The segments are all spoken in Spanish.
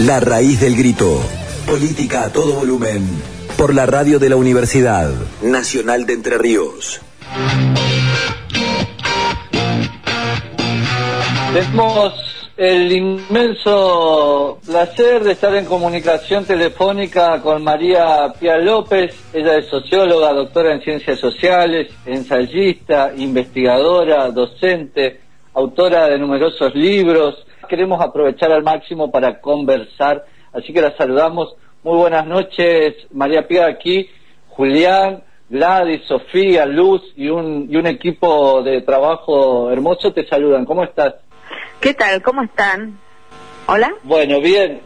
La raíz del grito. Política a todo volumen. Por la radio de la Universidad Nacional de Entre Ríos. Tenemos el inmenso placer de estar en comunicación telefónica con María Pía López. Ella es socióloga, doctora en ciencias sociales, ensayista, investigadora, docente, autora de numerosos libros. Queremos aprovechar al máximo para conversar, así que la saludamos. Muy buenas noches, María Pía aquí, Julián, Gladys, Sofía, Luz y un, y un equipo de trabajo hermoso te saludan. ¿Cómo estás? ¿Qué tal? ¿Cómo están? Hola. Bueno, bien.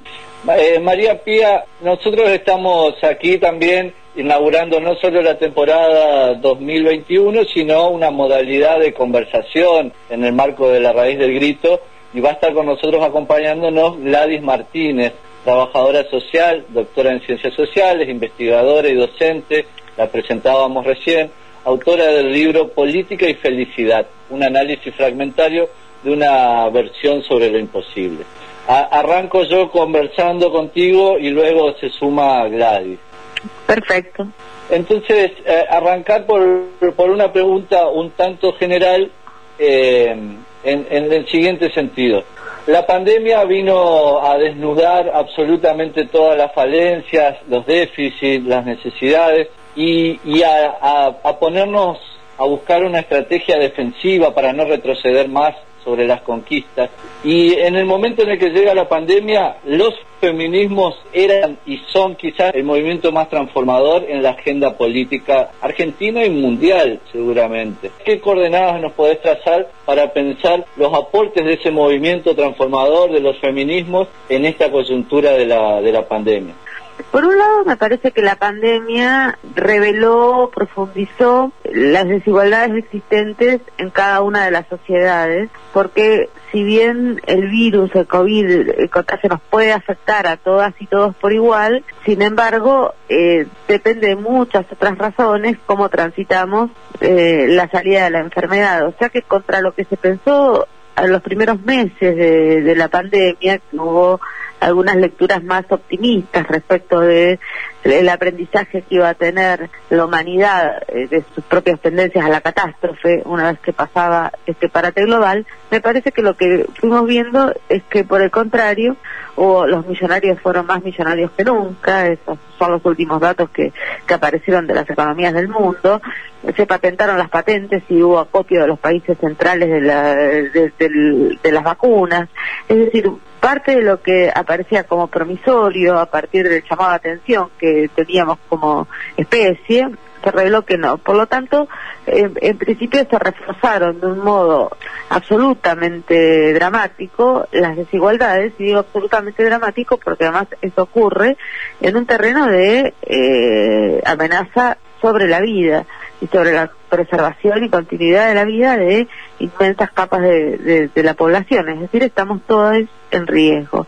Eh, María Pía, nosotros estamos aquí también inaugurando no solo la temporada 2021, sino una modalidad de conversación en el marco de la raíz del grito y va a estar con nosotros acompañándonos Gladys Martínez, trabajadora social, doctora en ciencias sociales, investigadora y docente, la presentábamos recién, autora del libro Política y Felicidad, un análisis fragmentario de una versión sobre lo imposible. arranco yo conversando contigo y luego se suma Gladys. Perfecto. Entonces, eh, arrancar por, por una pregunta un tanto general eh, en, en el siguiente sentido. La pandemia vino a desnudar absolutamente todas las falencias, los déficits, las necesidades y, y a, a, a, ponernos a buscar una estrategia defensiva para no retroceder más sobre las conquistas. Y en el momento en el que llega la pandemia, los feminismos eran y son quizás el movimiento más transformador en la agenda política argentina y mundial, seguramente. ¿Qué coordenadas nos podés trazar para pensar los aportes de ese movimiento transformador de los feminismos en esta coyuntura de la, de la pandemia? Por un lado, me parece que la pandemia reveló, profundizó las desigualdades existentes en cada una de las sociedades, porque si bien el virus, el COVID, el contagio nos puede afectar a todas y todos por igual, sin embargo, eh, depende de muchas otras razones cómo transitamos eh, la salida de la enfermedad. O sea que contra lo que se pensó en los primeros meses de, de la pandemia, que hubo algunas lecturas más optimistas respecto de el aprendizaje que iba a tener la humanidad eh, de sus propias tendencias a la catástrofe una vez que pasaba este parate global, me parece que lo que fuimos viendo es que por el contrario, o los millonarios fueron más millonarios que nunca, esos son los últimos datos que, que aparecieron de las economías del mundo, se patentaron las patentes y hubo acopio de los países centrales de, la, de, de, de las vacunas, es decir, parte de lo que aparecía como promisorio a partir del llamado de atención que teníamos como especie, se reveló que no. Por lo tanto, en, en, principio se reforzaron de un modo absolutamente dramático las desigualdades, y digo absolutamente dramático porque además eso ocurre en un terreno de eh, amenaza sobre la vida y sobre la preservación y continuidad de la vida de inmensas capas de, de, la población, es decir, estamos todos en riesgo.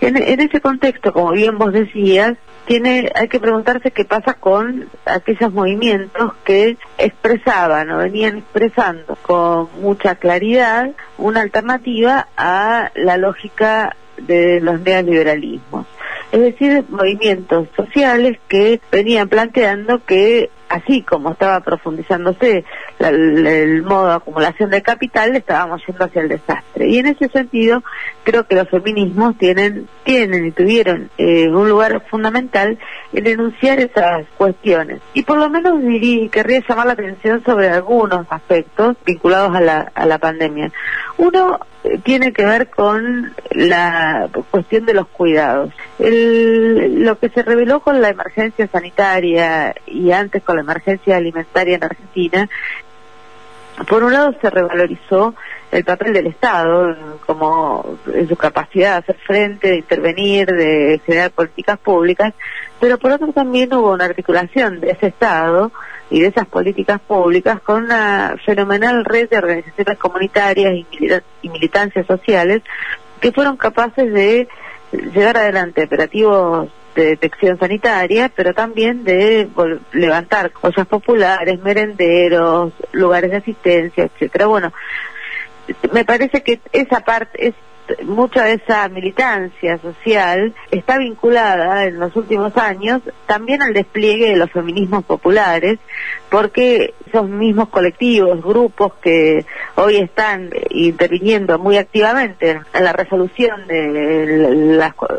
En, en, ese contexto, como bien vos decías, tiene, hay que preguntarse qué pasa con aquellos movimientos que expresaban o venían expresando con mucha claridad una alternativa a la lógica de los neoliberalismos. Es decir, movimientos sociales que venían planteando que así como estaba profundizándose la, el modo de acumulación de capital, estábamos yendo hacia el desastre. Y en ese sentido, creo que los feminismos tienen, tienen y tuvieron eh, un lugar fundamental en enunciar esas cuestiones. Y por lo menos diría, querría llamar la atención sobre algunos aspectos vinculados a la, a la pandemia. Uno tiene que ver con la cuestión de los cuidados. El, lo que se reveló con la emergencia sanitaria y antes con la emergencia alimentaria en Argentina, por un lado se revalorizó el papel del Estado como en su capacidad de hacer frente, de intervenir, de generar políticas públicas, pero por otro también hubo una articulación de ese Estado y de esas políticas públicas con una fenomenal red de organizaciones comunitarias y, y militancias sociales que fueron capaces de llevar adelante operativos de detección sanitaria, pero también de levantar cosas populares, merenderos, lugares de asistencia, etcétera. Bueno, me parece que esa parte es mucha de esa militancia social está vinculada en los últimos años también al despliegue de los feminismos populares, porque esos mismos colectivos, grupos que hoy están interviniendo muy activamente en la resolución de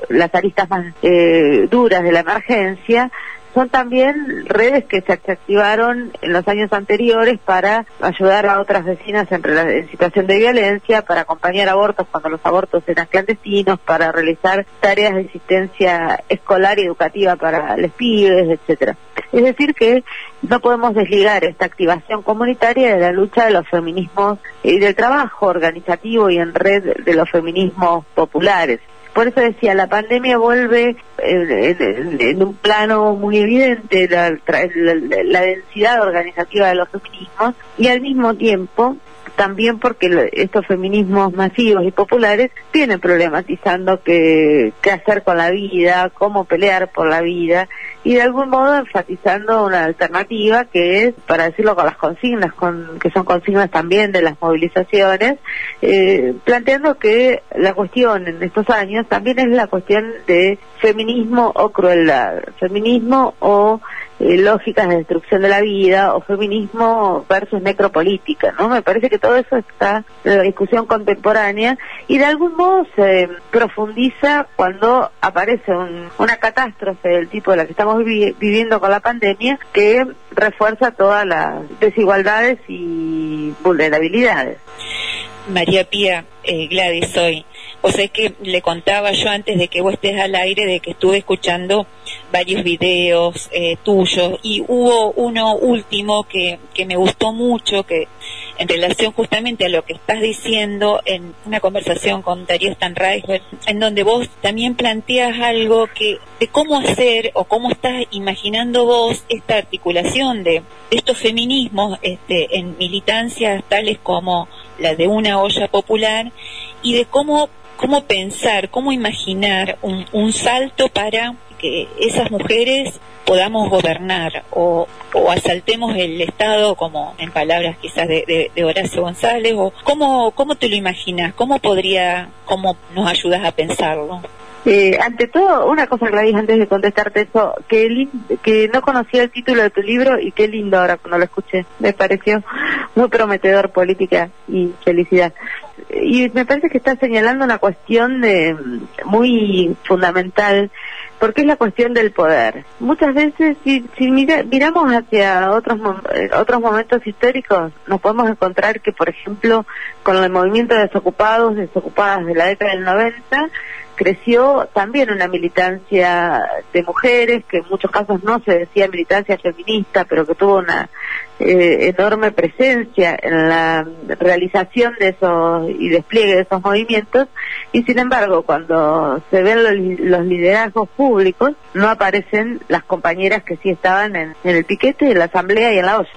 las, aristas más eh, duras de la emergencia, son también redes que se activaron en los años anteriores para ayudar a otras vecinas en, situación de violencia, para acompañar abortos cuando los abortos eran clandestinos, para realizar tareas de asistencia escolar y educativa para los pibes, etcétera. Es decir que no podemos desligar esta activación comunitaria de la lucha de los feminismos y del trabajo organizativo y en red de los feminismos populares. Por eso decía, la pandemia vuelve en, un plano muy evidente la, la, densidad organizativa de los feminismos y al mismo tiempo también porque estos feminismos masivos y populares vienen problematizando qué, qué hacer con la vida, cómo pelear por la vida y de algún modo enfatizando una alternativa que es, para decirlo con las consignas, con, que son consignas también de las movilizaciones, eh, planteando que la cuestión en estos años también es la cuestión de feminismo o crueldad, feminismo o eh, lógicas de destrucción de la vida o feminismo versus necropolítica, ¿no? Me parece que todo eso está en la discusión contemporánea y de algún modo se profundiza cuando aparece una catástrofe del tipo de la que estamos viviendo con la pandemia que refuerza todas las desigualdades y vulnerabilidades. María Pía, eh, Gladys, soy. O sea que le contaba yo antes de que vos estés al aire de que estuve escuchando varios videos eh, tuyos y hubo uno último que, que me gustó mucho, que en relación justamente a lo que estás diciendo en una conversación con Darío Stanreich, en donde vos también planteas algo que de cómo hacer o cómo estás imaginando vos esta articulación de, estos feminismos este, en militancias tales como la de una olla popular y de cómo cómo pensar, cómo imaginar un, salto para que esas mujeres podamos gobernar o, o, asaltemos el Estado, como en palabras quizás de, de, Horacio González, o cómo, cómo te lo imaginas, cómo podría, cómo nos ayudas a pensarlo. Eh, ante todo, una cosa, Gladys, antes de contestarte eso, que, que no conocía el título de tu libro y qué lindo ahora cuando lo escuché. Me pareció muy prometedor, política y felicidad. Y me parece que estás señalando una cuestión de, muy fundamental porque es la cuestión del poder. Muchas veces, si, si miramos hacia otros, eh, otros momentos históricos, nos podemos encontrar que, por ejemplo, con el movimiento de desocupados, desocupadas de la década del 90, creció también una militancia de mujeres, que en muchos casos no se decía militancia feminista, pero que tuvo una eh, enorme presencia en la realización de esos y despliegue de esos movimientos y sin embargo cuando se ven los, liderazgos públicos no aparecen las compañeras que sí estaban en, el piquete, en la asamblea y en la olla.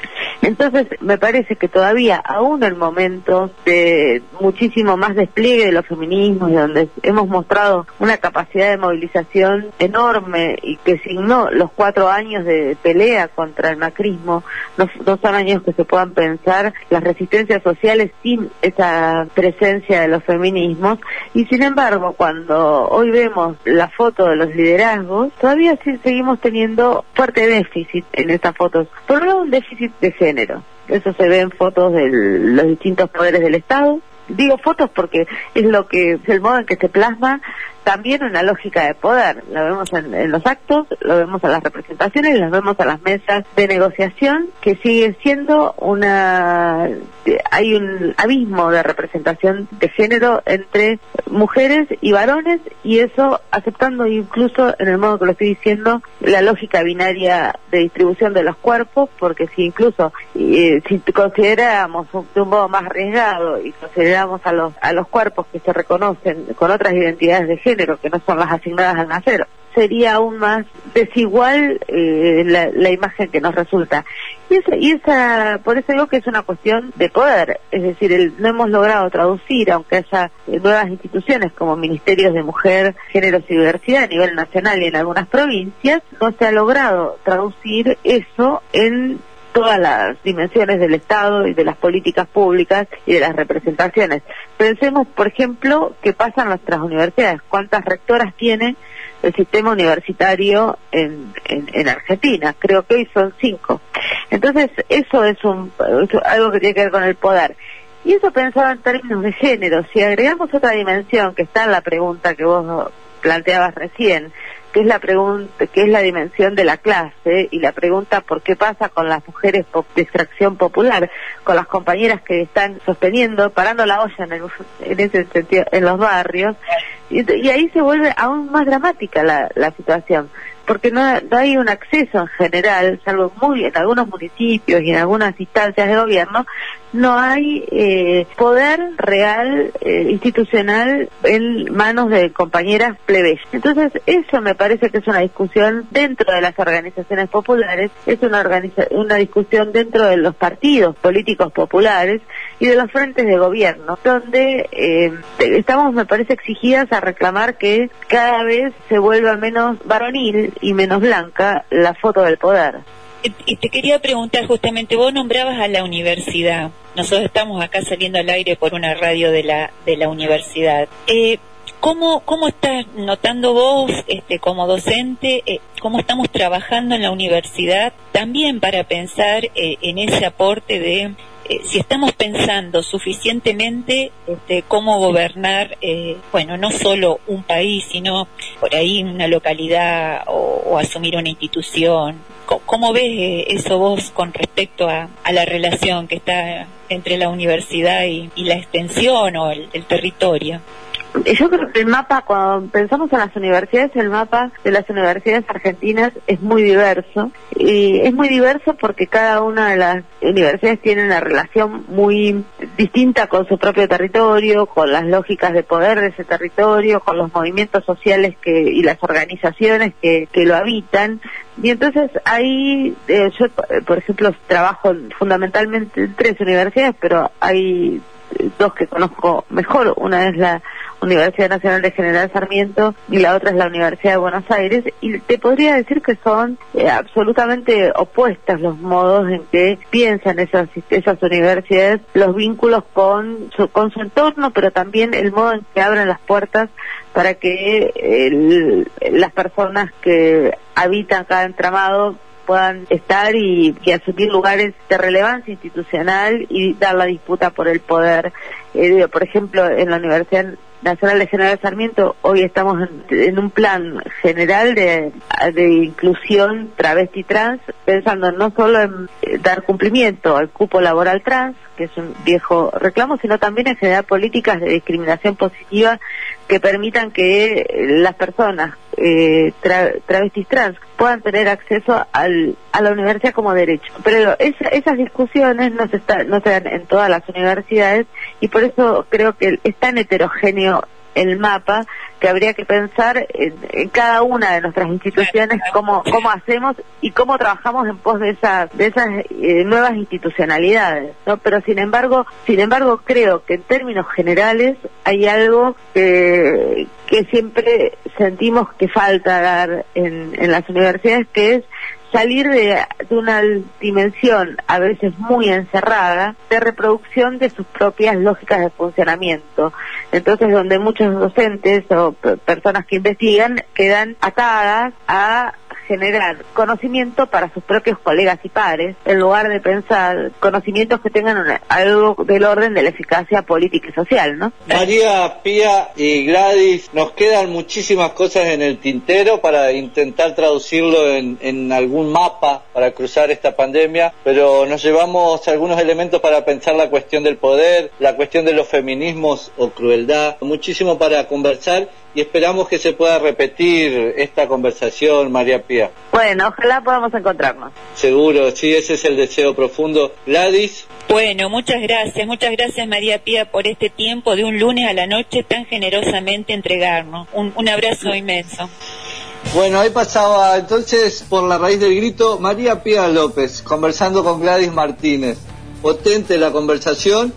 Entonces me parece que todavía aún en momentos de muchísimo más despliegue de los feminismos donde hemos mostrado una capacidad de movilización enorme y que signó los cuatro años de pelea contra el macrismo, no no son años que se puedan pensar las resistencias sociales sin esa presencia de los feminismos. Y sin embargo cuando hoy vemos la foto de los liderazgos todavía sí seguimos teniendo fuerte déficit en estas fotos. Por un lado un déficit de género eso se ve en fotos de los distintos poderes del Estado. Digo fotos porque es lo que es el modo en que se plasma también una lógica de poder. Lo vemos en, los actos, lo vemos en las representaciones, lo vemos en las mesas de negociación, que sigue siendo una... Hay un abismo de representación de género entre mujeres y varones y eso aceptando incluso en el modo que lo estoy diciendo la lógica binaria de distribución de los cuerpos, porque si incluso eh, si consideramos un, un modo más arriesgado y consideramos a los, a los cuerpos que se reconocen con otras identidades de género, que no son las asignadas al nacer, sería aún más desigual eh, la, imagen que nos resulta. Y esa, y esa, por eso digo que es una cuestión de poder, es decir, no hemos logrado traducir, aunque haya eh, nuevas instituciones como ministerios de mujer, géneros y diversidad a nivel nacional y en algunas provincias, no se ha logrado traducir eso en todas las dimensiones del Estado y de las políticas públicas y de las representaciones. Pensemos, por ejemplo, qué pasa en nuestras universidades, cuántas rectoras tiene el sistema universitario en, en, Argentina. Creo que hoy son cinco. Entonces, eso es un, algo que tiene que ver con el poder. Y eso pensaba en términos de género. Si agregamos otra dimensión que está en la pregunta que vos planteabas recién, que es la pregunta, que es la dimensión de la clase y la pregunta por qué pasa con las mujeres de extracción popular, con las compañeras que están sosteniendo, parando la olla en, en ese sentido, en los barrios, y, ahí se vuelve aún más dramática la, la situación porque no, hay un acceso en general, salvo muy en algunos municipios y en algunas instancias de gobierno, no hay eh, poder real eh, institucional en manos de compañeras plebeyas. Entonces, eso me parece que es una discusión dentro de las organizaciones populares, es una, una discusión dentro de los partidos políticos populares y de los frentes de gobierno, donde eh, estamos, me parece, exigidas a reclamar que cada vez se vuelva menos varonil y menos blanca la foto del poder. Y te quería preguntar justamente, vos nombrabas a la universidad. Nosotros estamos acá saliendo al aire por una radio de la, de la universidad. Eh, ¿Cómo, ¿Cómo estás notando vos, este, como docente, eh, cómo estamos trabajando en la universidad también para pensar eh, en ese aporte de eh, si estamos pensando suficientemente este, cómo gobernar, eh, bueno, no solo un país, sino por ahí una localidad o, asumir una institución. ¿Cómo, ves eh, eso vos con respecto a, la relación que está entre la universidad y, la extensión o el territorio? Yo creo que el mapa, cuando pensamos en las universidades, el mapa de las universidades argentinas es muy diverso. Y es muy diverso porque cada una de las universidades tiene una relación muy distinta con su propio territorio, con las lógicas de poder de ese territorio, con los movimientos sociales que, y las organizaciones que, que lo habitan. Y entonces ahí, eh, yo, por ejemplo, trabajo fundamentalmente en tres universidades, pero hay dos que conozco mejor. Una es la Universidad Nacional de General Sarmiento y la otra es la Universidad de Buenos Aires y te podría decir que son eh, absolutamente opuestas los modos en que piensan esas, esas universidades, los vínculos con su, con su entorno, pero también el modo en que abren las puertas para que las personas que habitan cada entramado puedan estar y, asumir lugares de relevancia institucional y dar la disputa por el poder. Eh, por ejemplo, en la Universidad Nacional de General Sarmiento, hoy estamos en, un plan general de, inclusión travesti trans, pensando no solo en eh, dar cumplimiento al cupo laboral trans, que es un viejo reclamo, sino también en generar políticas de discriminación positiva que permitan que eh, las personas eh, travestis trans puedan tener acceso al, a la universidad como derecho. Pero esas discusiones no se, no se dan en todas las universidades y por eso creo que es tan heterogéneo el mapa que habría que pensar en, cada una de nuestras instituciones cómo, cómo hacemos y cómo trabajamos en pos de esas, de esas eh, nuevas institucionalidades, ¿no? Pero sin embargo, sin embargo creo que en términos generales hay algo que, que siempre sentimos que falta dar en, en las universidades, que es salir de, una dimensión a veces muy encerrada de reproducción de sus propias lógicas de funcionamiento. Entonces, donde muchos docentes o personas que investigan quedan atadas a generar conocimiento para sus propios colegas y pares, en lugar de pensar conocimientos que tengan algo del orden de la eficacia política y social, ¿no? María, Pía y Gladys, nos quedan muchísimas cosas en el tintero para intentar traducirlo en, en algún mapa para cruzar esta pandemia, pero nos llevamos algunos elementos para pensar la cuestión del poder, la cuestión de los feminismos o crueldad, muchísimo para conversar y esperamos que se pueda repetir esta conversación, María Pía. Bueno, ojalá podamos encontrarnos. Seguro, sí, ese es el deseo profundo. Gladys. Bueno, muchas gracias, muchas gracias María Pía por este tiempo de un lunes a la noche tan generosamente entregarnos. Un, un abrazo inmenso. Bueno, ahí pasaba entonces por la raíz del grito María Pía López conversando con Gladys Martínez. Potente la conversación